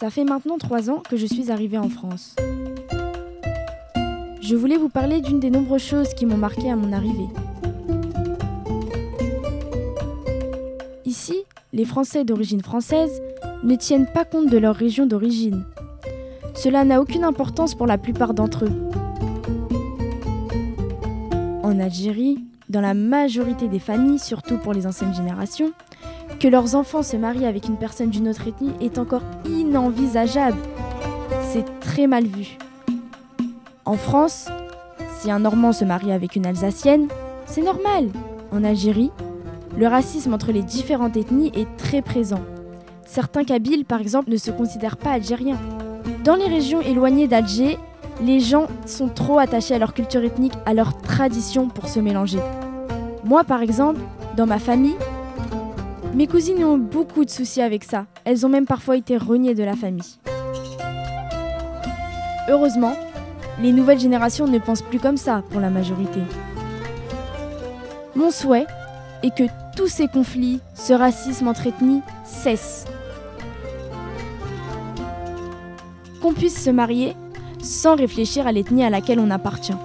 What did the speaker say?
Ça fait maintenant trois ans que je suis arrivée en France. Je voulais vous parler d'une des nombreuses choses qui m'ont marqué à mon arrivée. Ici, les Français d'origine française ne tiennent pas compte de leur région d'origine. Cela n'a aucune importance pour la plupart d'entre eux. En Algérie, dans la majorité des familles, surtout pour les anciennes générations, que leurs enfants se marient avec une personne d'une autre ethnie est encore inenvisageable. C'est très mal vu. En France, si un Normand se marie avec une Alsacienne, c'est normal. En Algérie, le racisme entre les différentes ethnies est très présent. Certains Kabyles, par exemple, ne se considèrent pas algériens. Dans les régions éloignées d'Alger, les gens sont trop attachés à leur culture ethnique, à leur tradition pour se mélanger. Moi, par exemple, dans ma famille, mes cousines ont beaucoup de soucis avec ça. Elles ont même parfois été reniées de la famille. Heureusement, les nouvelles générations ne pensent plus comme ça pour la majorité. Mon souhait est que tous ces conflits, ce racisme entre ethnies cessent. Qu'on puisse se marier sans réfléchir à l'ethnie à laquelle on appartient.